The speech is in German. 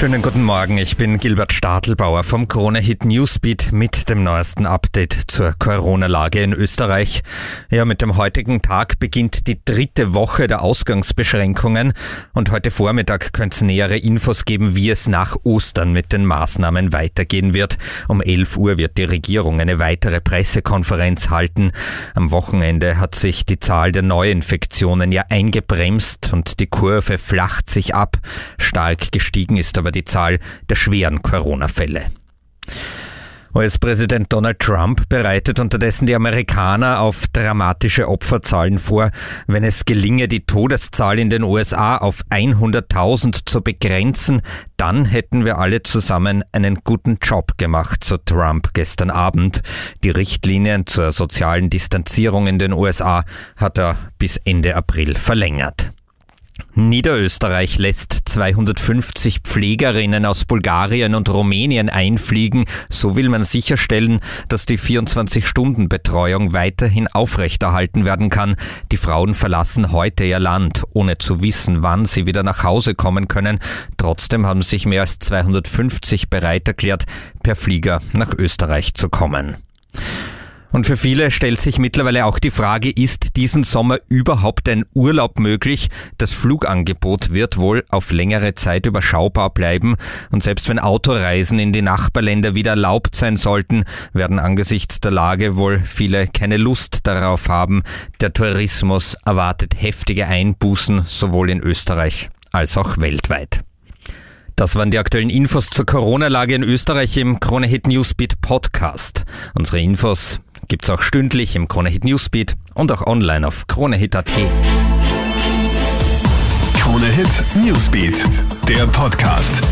Schönen guten Morgen, ich bin Gilbert Stadelbauer vom Krone Hit Newsbeat mit dem neuesten Update zur Corona-Lage in Österreich. Ja, mit dem heutigen Tag beginnt die dritte Woche der Ausgangsbeschränkungen und heute Vormittag könnte es nähere Infos geben, wie es nach Ostern mit den Maßnahmen weitergehen wird. Um 11 Uhr wird die Regierung eine weitere Pressekonferenz halten. Am Wochenende hat sich die Zahl der Neuinfektionen ja eingebremst und die Kurve flacht sich ab. Stark gestiegen ist aber die Zahl der schweren Corona-Fälle. US-Präsident Donald Trump bereitet unterdessen die Amerikaner auf dramatische Opferzahlen vor. Wenn es gelinge, die Todeszahl in den USA auf 100.000 zu begrenzen, dann hätten wir alle zusammen einen guten Job gemacht, so Trump gestern Abend. Die Richtlinien zur sozialen Distanzierung in den USA hat er bis Ende April verlängert. Niederösterreich lässt 250 Pflegerinnen aus Bulgarien und Rumänien einfliegen. So will man sicherstellen, dass die 24-Stunden-Betreuung weiterhin aufrechterhalten werden kann. Die Frauen verlassen heute ihr Land, ohne zu wissen, wann sie wieder nach Hause kommen können. Trotzdem haben sich mehr als 250 bereit erklärt, per Flieger nach Österreich zu kommen. Und für viele stellt sich mittlerweile auch die Frage, ist diesen Sommer überhaupt ein Urlaub möglich? Das Flugangebot wird wohl auf längere Zeit überschaubar bleiben. Und selbst wenn Autoreisen in die Nachbarländer wieder erlaubt sein sollten, werden angesichts der Lage wohl viele keine Lust darauf haben. Der Tourismus erwartet heftige Einbußen, sowohl in Österreich als auch weltweit. Das waren die aktuellen Infos zur Corona-Lage in Österreich im Krone Hit Newsbeat Podcast. Unsere Infos gibt's auch stündlich im Kronehit Newsbeat und auch online auf kronehit.at. Kronehit Newsbeat, der Podcast.